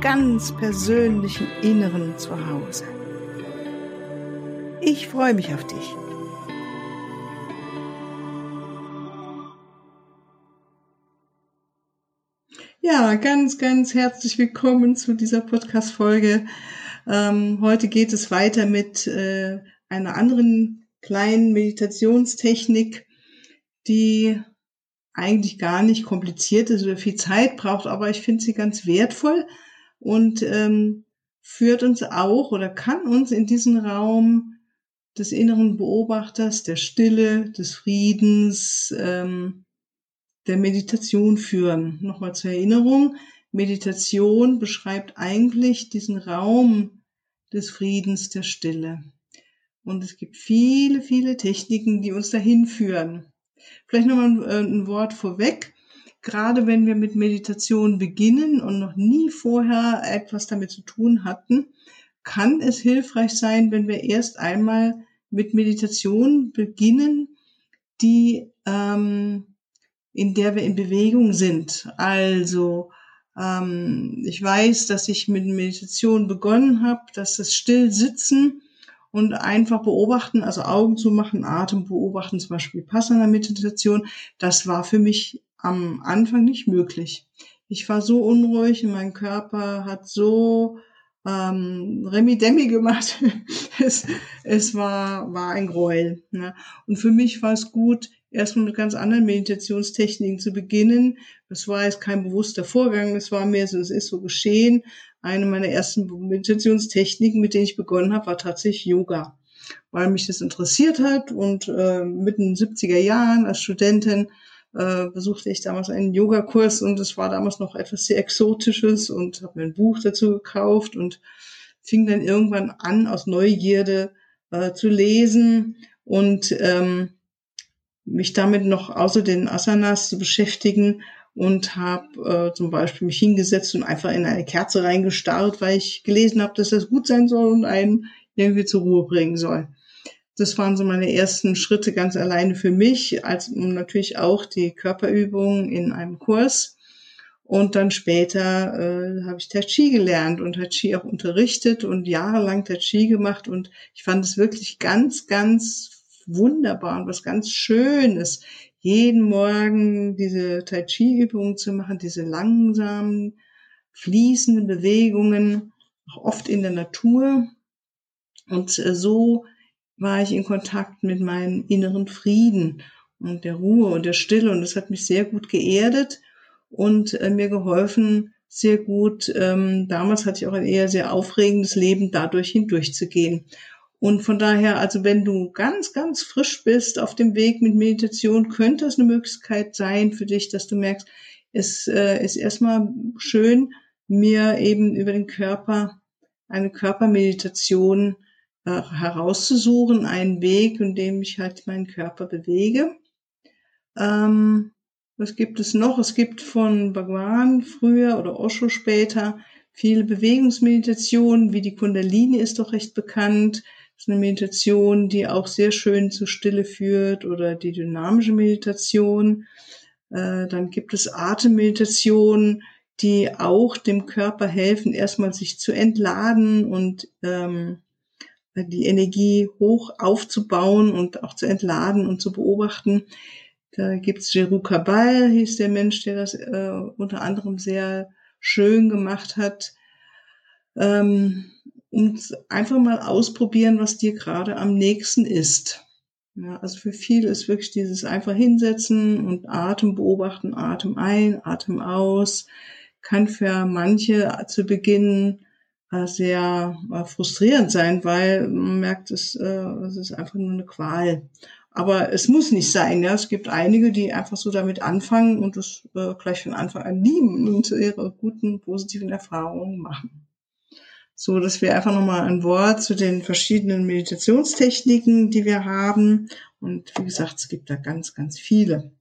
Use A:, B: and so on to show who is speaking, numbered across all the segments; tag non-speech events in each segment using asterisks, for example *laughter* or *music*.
A: ganz persönlichen Inneren zu Hause. Ich freue mich auf dich. Ja, ganz, ganz herzlich willkommen zu dieser Podcast-Folge. Ähm, heute geht es weiter mit äh, einer anderen kleinen Meditationstechnik, die eigentlich gar nicht kompliziert ist oder viel Zeit braucht, aber ich finde sie ganz wertvoll und ähm, führt uns auch oder kann uns in diesen Raum des inneren Beobachters, der Stille, des Friedens, ähm, der Meditation führen. Nochmal zur Erinnerung, Meditation beschreibt eigentlich diesen Raum des Friedens, der Stille. Und es gibt viele, viele Techniken, die uns dahin führen. Vielleicht nochmal ein, äh, ein Wort vorweg. Gerade wenn wir mit Meditation beginnen und noch nie vorher etwas damit zu tun hatten, kann es hilfreich sein, wenn wir erst einmal mit Meditation beginnen, die ähm, in der wir in Bewegung sind. Also ähm, ich weiß, dass ich mit Meditation begonnen habe, dass das Stillsitzen und einfach beobachten, also Augen zu machen, Atem beobachten, zum Beispiel Passana Meditation, das war für mich am Anfang nicht möglich. Ich war so unruhig und mein Körper hat so ähm, Remi-Demi gemacht. *laughs* es, es war, war ein Gräuel. Ne? Und für mich war es gut, erstmal mit ganz anderen Meditationstechniken zu beginnen. Das war jetzt kein bewusster Vorgang, es war mehr so, es ist so geschehen eine meiner ersten Meditationstechniken, mit denen ich begonnen habe, war tatsächlich Yoga, weil mich das interessiert hat und äh, mitten in den 70er Jahren als Studentin äh, besuchte ich damals einen Yogakurs und es war damals noch etwas sehr Exotisches und habe mir ein Buch dazu gekauft und fing dann irgendwann an, aus Neugierde äh, zu lesen und ähm, mich damit noch außer den Asanas zu beschäftigen und habe äh, zum Beispiel mich hingesetzt und einfach in eine Kerze reingestarrt, weil ich gelesen habe, dass das gut sein soll und einen irgendwie zur Ruhe bringen soll. Das waren so meine ersten Schritte ganz alleine für mich, als natürlich auch die Körperübungen in einem Kurs. Und dann später äh, habe ich Tai Chi gelernt und Tai Chi auch unterrichtet und jahrelang Tai Chi gemacht. Und ich fand es wirklich ganz, ganz wunderbar und was ganz Schönes, jeden Morgen diese Tai Chi Übungen zu machen, diese langsamen, fließenden Bewegungen, auch oft in der Natur. Und äh, so war ich in Kontakt mit meinem inneren Frieden und der Ruhe und der Stille. Und das hat mich sehr gut geerdet und äh, mir geholfen, sehr gut. Ähm, damals hatte ich auch ein eher sehr aufregendes Leben, dadurch hindurchzugehen. Und von daher, also wenn du ganz, ganz frisch bist auf dem Weg mit Meditation, könnte es eine Möglichkeit sein für dich, dass du merkst, es äh, ist erstmal schön, mir eben über den Körper eine Körpermeditation herauszusuchen, einen Weg, in dem ich halt meinen Körper bewege. Ähm, was gibt es noch? Es gibt von Bhagwan früher oder Osho später viele Bewegungsmeditationen, wie die Kundalini ist doch recht bekannt. Das ist eine Meditation, die auch sehr schön zur Stille führt oder die dynamische Meditation. Äh, dann gibt es Atemmeditationen, die auch dem Körper helfen, erstmal sich zu entladen und ähm, die Energie hoch aufzubauen und auch zu entladen und zu beobachten. Da gibt's Jeru Kabal, hieß der Mensch, der das äh, unter anderem sehr schön gemacht hat. Ähm, und einfach mal ausprobieren, was dir gerade am nächsten ist. Ja, also für viele ist wirklich dieses einfach hinsetzen und Atem beobachten, Atem ein, Atem aus, kann für manche zu Beginn sehr äh, frustrierend sein, weil man merkt, es, äh, es ist einfach nur eine Qual. Aber es muss nicht sein. Ja, es gibt einige, die einfach so damit anfangen und es gleich von Anfang an lieben und ihre guten positiven Erfahrungen machen. so dass wir einfach nochmal ein Wort zu den verschiedenen Meditationstechniken, die wir haben. Und wie gesagt, es gibt da ganz, ganz viele.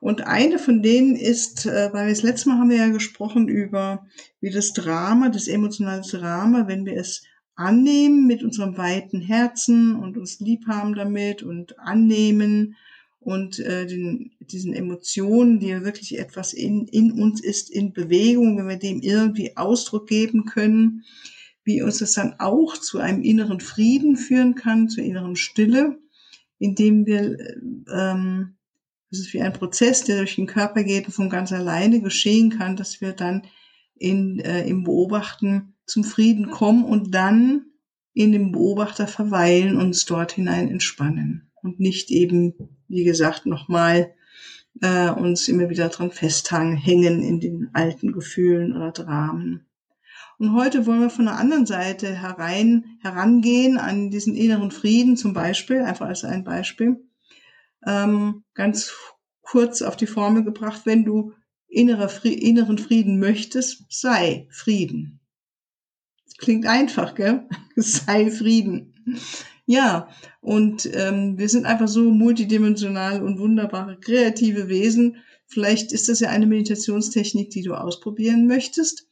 A: Und eine von denen ist, äh, weil das letzte Mal haben wir ja gesprochen über, wie das Drama, das emotionale Drama, wenn wir es annehmen mit unserem weiten Herzen und uns lieb haben damit und annehmen und äh, den, diesen Emotionen, die ja wirklich etwas in, in uns ist, in Bewegung, wenn wir dem irgendwie Ausdruck geben können, wie uns das dann auch zu einem inneren Frieden führen kann, zur inneren Stille, indem wir ähm, das ist wie ein Prozess, der durch den Körper geht und von ganz alleine geschehen kann, dass wir dann in, äh, im Beobachten zum Frieden kommen und dann in dem Beobachter verweilen uns dort hinein entspannen und nicht eben, wie gesagt, nochmal äh, uns immer wieder dran festhängen in den alten Gefühlen oder Dramen. Und heute wollen wir von der anderen Seite herein, herangehen an diesen inneren Frieden zum Beispiel, einfach als ein Beispiel ähm, ganz kurz auf die Formel gebracht, wenn du Frieden, inneren Frieden möchtest, sei Frieden. Klingt einfach, gell? *laughs* sei Frieden. Ja, und ähm, wir sind einfach so multidimensional und wunderbare kreative Wesen. Vielleicht ist das ja eine Meditationstechnik, die du ausprobieren möchtest.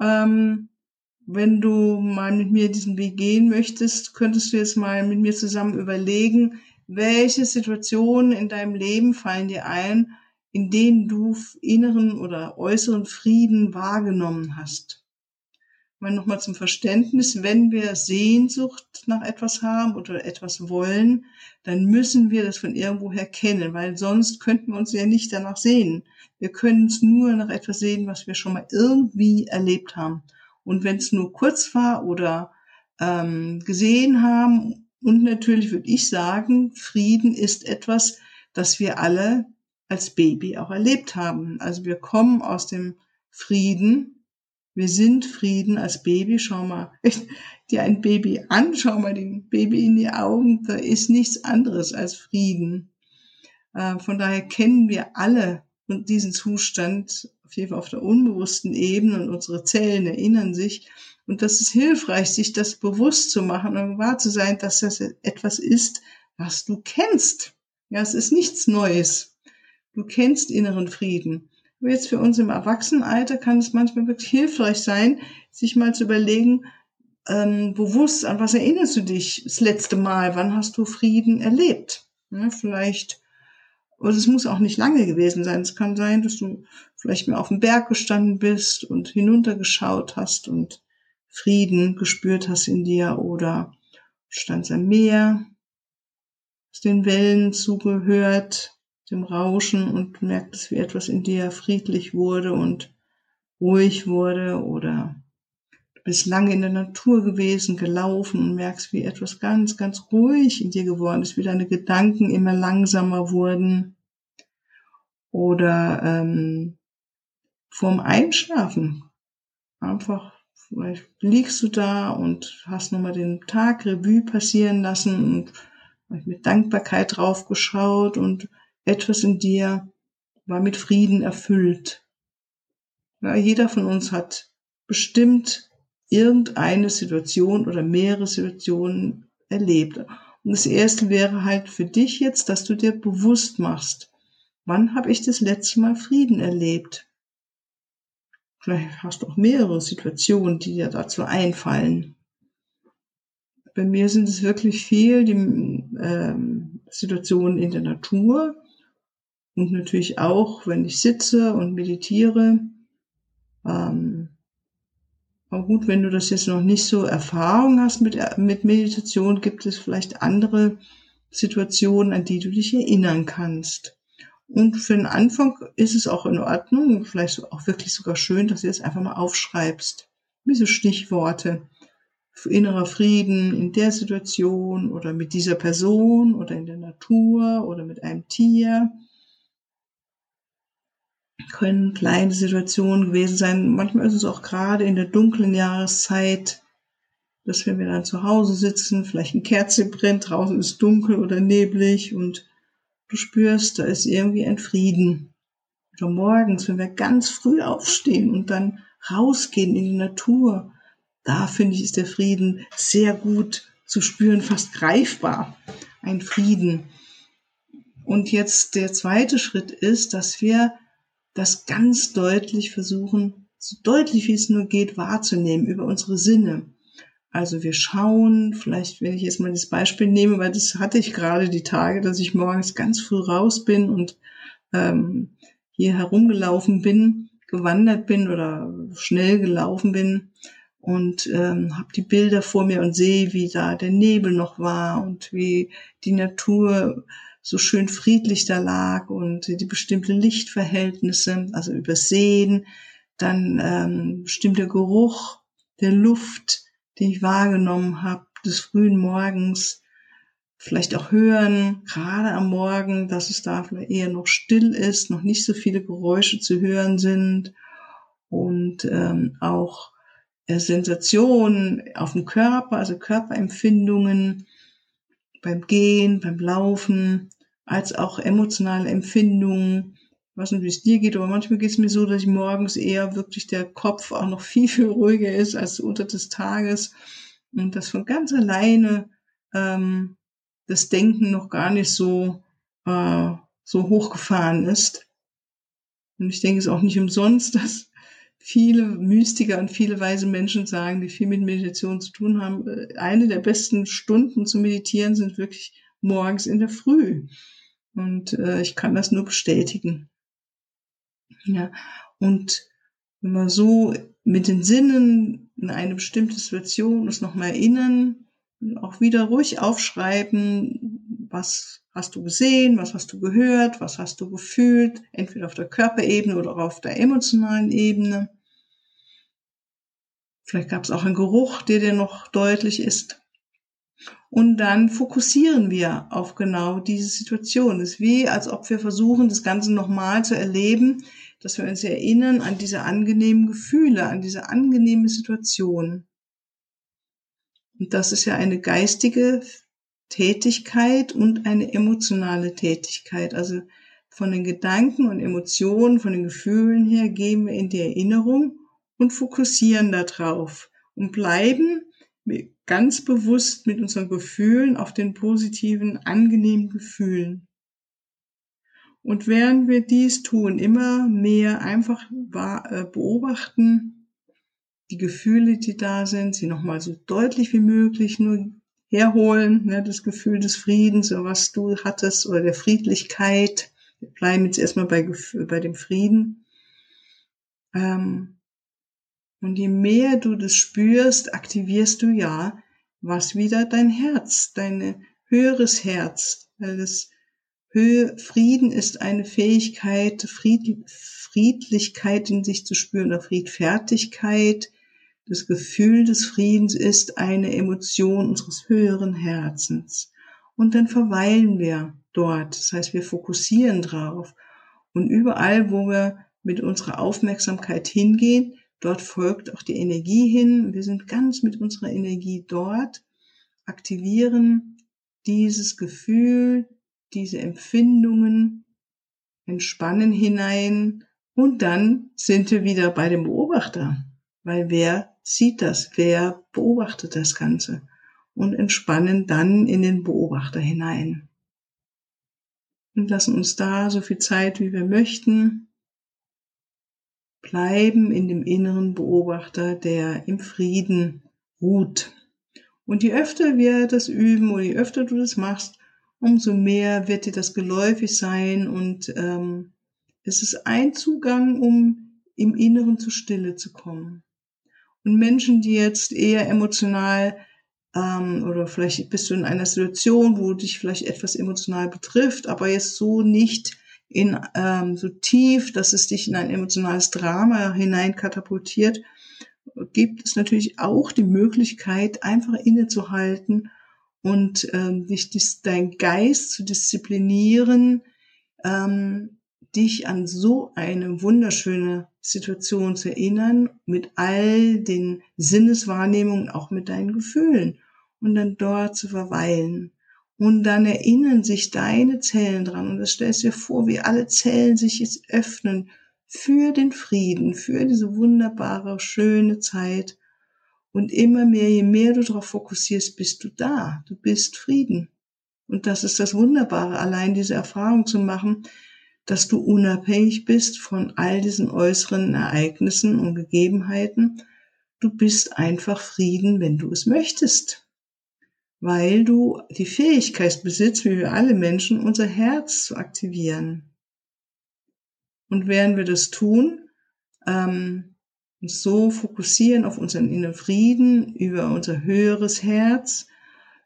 A: Ähm, wenn du mal mit mir diesen Weg gehen möchtest, könntest du jetzt mal mit mir zusammen überlegen, welche Situationen in deinem Leben fallen dir ein, in denen du inneren oder äußeren Frieden wahrgenommen hast? Mal nochmal zum Verständnis, wenn wir Sehnsucht nach etwas haben oder etwas wollen, dann müssen wir das von irgendwoher kennen, weil sonst könnten wir uns ja nicht danach sehen. Wir können es nur nach etwas sehen, was wir schon mal irgendwie erlebt haben. Und wenn es nur kurz war oder ähm, gesehen haben und natürlich würde ich sagen, Frieden ist etwas, das wir alle als Baby auch erlebt haben. Also wir kommen aus dem Frieden. Wir sind Frieden als Baby. Schau mal dir ein Baby an, schau mal dem Baby in die Augen. Da ist nichts anderes als Frieden. Äh, von daher kennen wir alle diesen Zustand auf jeden Fall auf der unbewussten Ebene und unsere Zellen erinnern sich und das ist hilfreich, sich das bewusst zu machen und wahr zu sein, dass das etwas ist, was du kennst. Ja, es ist nichts Neues. Du kennst inneren Frieden. Aber jetzt für uns im Erwachsenenalter kann es manchmal wirklich hilfreich sein, sich mal zu überlegen, ähm, bewusst, an was erinnerst du dich das letzte Mal? Wann hast du Frieden erlebt? Ja, vielleicht, oder es muss auch nicht lange gewesen sein. Es kann sein, dass du vielleicht mal auf dem Berg gestanden bist und hinuntergeschaut hast und Frieden gespürt hast in dir oder standst am Meer, hast den Wellen zugehört, dem Rauschen und merktest, wie etwas in dir friedlich wurde und ruhig wurde oder bist lange in der Natur gewesen, gelaufen und merkst, wie etwas ganz, ganz ruhig in dir geworden ist, wie deine Gedanken immer langsamer wurden oder ähm, vorm Einschlafen einfach Vielleicht liegst du da und hast nochmal den Tag Revue passieren lassen und mit Dankbarkeit draufgeschaut und etwas in dir war mit Frieden erfüllt. Ja, jeder von uns hat bestimmt irgendeine Situation oder mehrere Situationen erlebt. Und das erste wäre halt für dich jetzt, dass du dir bewusst machst, wann habe ich das letzte Mal Frieden erlebt? Vielleicht hast du auch mehrere Situationen, die dir dazu einfallen. Bei mir sind es wirklich viel die ähm, Situationen in der Natur und natürlich auch, wenn ich sitze und meditiere. Ähm, aber gut, wenn du das jetzt noch nicht so Erfahrung hast mit, mit Meditation, gibt es vielleicht andere Situationen, an die du dich erinnern kannst. Und für den Anfang ist es auch in Ordnung, vielleicht auch wirklich sogar schön, dass du es einfach mal aufschreibst. Wie so Stichworte. Innerer Frieden in der Situation oder mit dieser Person oder in der Natur oder mit einem Tier. Können kleine Situationen gewesen sein. Manchmal ist es auch gerade in der dunklen Jahreszeit, dass wenn wir dann zu Hause sitzen, vielleicht ein Kerze brennt, draußen ist dunkel oder neblig und du spürst, da ist irgendwie ein Frieden. Oder morgens, wenn wir ganz früh aufstehen und dann rausgehen in die Natur, da finde ich, ist der Frieden sehr gut zu spüren, fast greifbar. Ein Frieden. Und jetzt der zweite Schritt ist, dass wir das ganz deutlich versuchen, so deutlich wie es nur geht, wahrzunehmen über unsere Sinne. Also wir schauen, vielleicht wenn ich jetzt mal das Beispiel nehme, weil das hatte ich gerade die Tage, dass ich morgens ganz früh raus bin und ähm, hier herumgelaufen bin, gewandert bin oder schnell gelaufen bin und ähm, habe die Bilder vor mir und sehe, wie da der Nebel noch war und wie die Natur so schön friedlich da lag und die bestimmte Lichtverhältnisse, also übersehen, dann ähm, bestimmter Geruch der Luft, den ich wahrgenommen habe, des frühen Morgens, vielleicht auch hören, gerade am Morgen, dass es da vielleicht eher noch still ist, noch nicht so viele Geräusche zu hören sind und ähm, auch äh, Sensationen auf dem Körper, also Körperempfindungen beim Gehen, beim Laufen, als auch emotionale Empfindungen. Ich weiß nicht, wie es dir geht, aber manchmal geht es mir so, dass ich morgens eher wirklich der Kopf auch noch *laughs* viel, viel ruhiger ist als unter des Tages und das von ganz alleine ähm, das Denken noch gar nicht so, äh, so hochgefahren ist. Und ich denke es ist auch nicht umsonst, *laughs* dass viele Mystiker und viele weise Menschen sagen, die viel mit Meditation zu tun haben, äh, eine der besten Stunden zu meditieren sind wirklich morgens in der Früh. Und äh, ich kann das nur bestätigen. Ja, und wenn wir so mit den Sinnen in eine bestimmte Situation uns nochmal erinnern, auch wieder ruhig aufschreiben, was hast du gesehen, was hast du gehört, was hast du gefühlt, entweder auf der Körperebene oder auf der emotionalen Ebene. Vielleicht gab es auch einen Geruch, der dir noch deutlich ist. Und dann fokussieren wir auf genau diese Situation. Es ist wie, als ob wir versuchen, das Ganze nochmal zu erleben, dass wir uns erinnern an diese angenehmen Gefühle, an diese angenehme Situation. Und das ist ja eine geistige Tätigkeit und eine emotionale Tätigkeit. Also von den Gedanken und Emotionen, von den Gefühlen her gehen wir in die Erinnerung und fokussieren darauf und bleiben ganz bewusst mit unseren Gefühlen auf den positiven, angenehmen Gefühlen. Und während wir dies tun, immer mehr einfach äh, beobachten, die Gefühle, die da sind, sie nochmal so deutlich wie möglich nur herholen, ne, das Gefühl des Friedens, was du hattest, oder der Friedlichkeit. Wir bleiben jetzt erstmal bei, bei dem Frieden. Ähm, und je mehr du das spürst, aktivierst du ja was wieder dein Herz, dein höheres Herz, weil das Höhe, Frieden ist eine Fähigkeit, Fried, Friedlichkeit in sich zu spüren oder Friedfertigkeit, das Gefühl des Friedens ist eine Emotion unseres höheren Herzens. Und dann verweilen wir dort. Das heißt, wir fokussieren drauf. Und überall, wo wir mit unserer Aufmerksamkeit hingehen, dort folgt auch die Energie hin. Wir sind ganz mit unserer Energie dort, aktivieren dieses Gefühl, diese Empfindungen, entspannen hinein und dann sind wir wieder bei dem Beobachter. Weil wer sieht das, wer beobachtet das Ganze und entspannen dann in den Beobachter hinein. Und lassen uns da so viel Zeit, wie wir möchten, bleiben in dem inneren Beobachter, der im Frieden ruht. Und je öfter wir das üben oder je öfter du das machst, umso mehr wird dir das geläufig sein und ähm, es ist ein Zugang, um im Inneren zur Stille zu kommen. Und Menschen, die jetzt eher emotional ähm, oder vielleicht bist du in einer Situation, wo dich vielleicht etwas emotional betrifft, aber jetzt so nicht in ähm, so tief, dass es dich in ein emotionales Drama hinein katapultiert, gibt es natürlich auch die Möglichkeit, einfach innezuhalten und ähm, dich dis, dein Geist zu disziplinieren, ähm, dich an so eine wunderschöne Situation zu erinnern, mit all den Sinneswahrnehmungen, auch mit deinen Gefühlen und dann dort zu verweilen. Und dann erinnern sich deine Zellen dran und das stellst dir vor, wie alle Zellen sich jetzt öffnen für den Frieden, für diese wunderbare, schöne Zeit. Und immer mehr, je mehr du darauf fokussierst, bist du da. Du bist Frieden. Und das ist das Wunderbare, allein diese Erfahrung zu machen, dass du unabhängig bist von all diesen äußeren Ereignissen und Gegebenheiten. Du bist einfach Frieden, wenn du es möchtest. Weil du die Fähigkeit besitzt, wie wir alle Menschen, unser Herz zu aktivieren. Und während wir das tun, ähm, uns so fokussieren auf unseren inneren Frieden, über unser höheres Herz,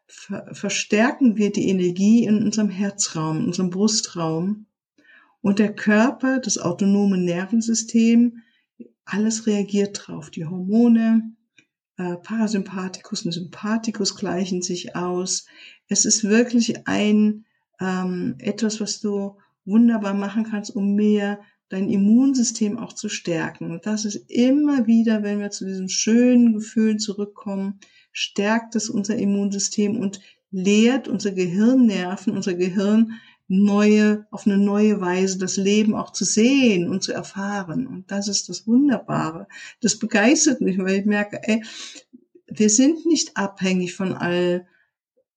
A: ver verstärken wir die Energie in unserem Herzraum, in unserem Brustraum und der Körper, das autonome Nervensystem, alles reagiert drauf. Die Hormone, äh, Parasympathikus und Sympathikus gleichen sich aus. Es ist wirklich ein ähm, etwas, was du wunderbar machen kannst, um mehr dein Immunsystem auch zu stärken. Und das ist immer wieder, wenn wir zu diesen schönen Gefühlen zurückkommen, stärkt es unser Immunsystem und lehrt unser Gehirnnerven, unser Gehirn neue, auf eine neue Weise das Leben auch zu sehen und zu erfahren. Und das ist das Wunderbare. Das begeistert mich, weil ich merke, ey, wir sind nicht abhängig von all,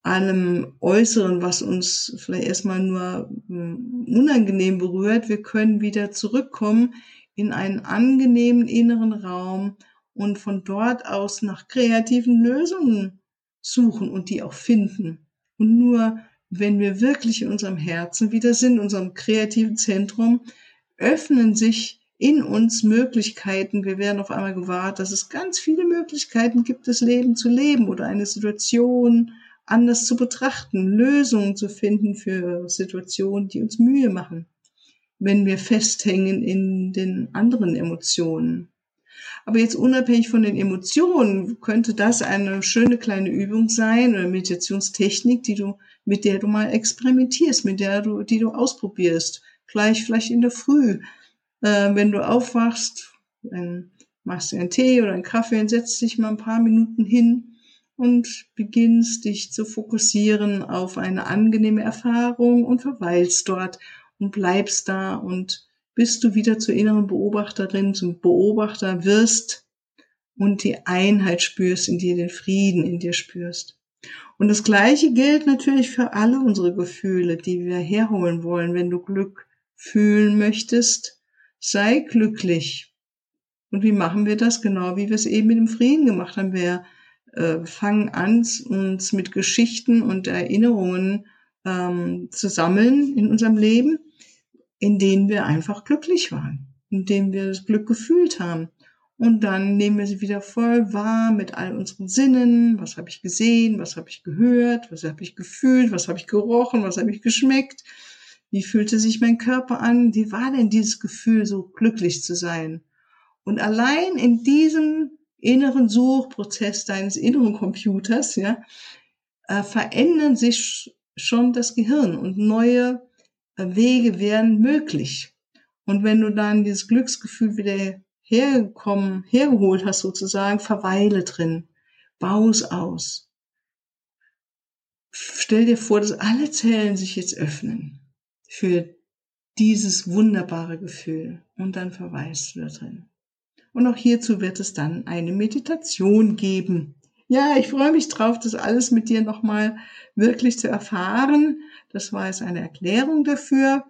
A: allem Äußeren, was uns vielleicht erstmal nur hm, unangenehm berührt. Wir können wieder zurückkommen in einen angenehmen inneren Raum und von dort aus nach kreativen Lösungen suchen und die auch finden. Und nur wenn wir wirklich in unserem Herzen wieder sind, unserem kreativen Zentrum, öffnen sich in uns Möglichkeiten. Wir werden auf einmal gewahrt, dass es ganz viele Möglichkeiten gibt, das Leben zu leben oder eine Situation anders zu betrachten, Lösungen zu finden für Situationen, die uns Mühe machen, wenn wir festhängen in den anderen Emotionen. Aber jetzt unabhängig von den Emotionen könnte das eine schöne kleine Übung sein oder Meditationstechnik, die du, mit der du mal experimentierst, mit der du, die du ausprobierst. Gleich vielleicht in der Früh, äh, wenn du aufwachst, dann machst du einen Tee oder einen Kaffee und setzt dich mal ein paar Minuten hin und beginnst dich zu fokussieren auf eine angenehme Erfahrung und verweilst dort und bleibst da und bis du wieder zur inneren Beobachterin, zum Beobachter wirst und die Einheit spürst in dir, den Frieden in dir spürst. Und das Gleiche gilt natürlich für alle unsere Gefühle, die wir herholen wollen. Wenn du Glück fühlen möchtest, sei glücklich. Und wie machen wir das? Genau wie wir es eben mit dem Frieden gemacht haben. Wir äh, fangen an, uns mit Geschichten und Erinnerungen ähm, zu sammeln in unserem Leben in denen wir einfach glücklich waren, in denen wir das Glück gefühlt haben. Und dann nehmen wir sie wieder voll wahr mit all unseren Sinnen. Was habe ich gesehen? Was habe ich gehört? Was habe ich gefühlt? Was habe ich gerochen? Was habe ich geschmeckt? Wie fühlte sich mein Körper an? Wie war denn dieses Gefühl, so glücklich zu sein? Und allein in diesem inneren Suchprozess deines inneren Computers, ja, äh, verändern sich schon das Gehirn und neue Wege wären möglich. Und wenn du dann dieses Glücksgefühl wieder hergekommen, hergeholt hast sozusagen, verweile drin, bau es aus. Stell dir vor, dass alle Zellen sich jetzt öffnen für dieses wunderbare Gefühl und dann verweist du da drin. Und auch hierzu wird es dann eine Meditation geben. Ja, ich freue mich drauf, das alles mit dir nochmal wirklich zu erfahren. Das war jetzt eine Erklärung dafür.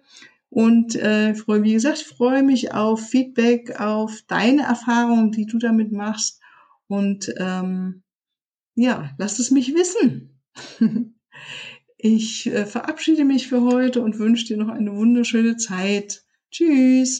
A: Und äh, freue, wie gesagt, freue mich auf Feedback, auf deine Erfahrungen, die du damit machst. Und ähm, ja, lass es mich wissen. *laughs* ich äh, verabschiede mich für heute und wünsche dir noch eine wunderschöne Zeit. Tschüss.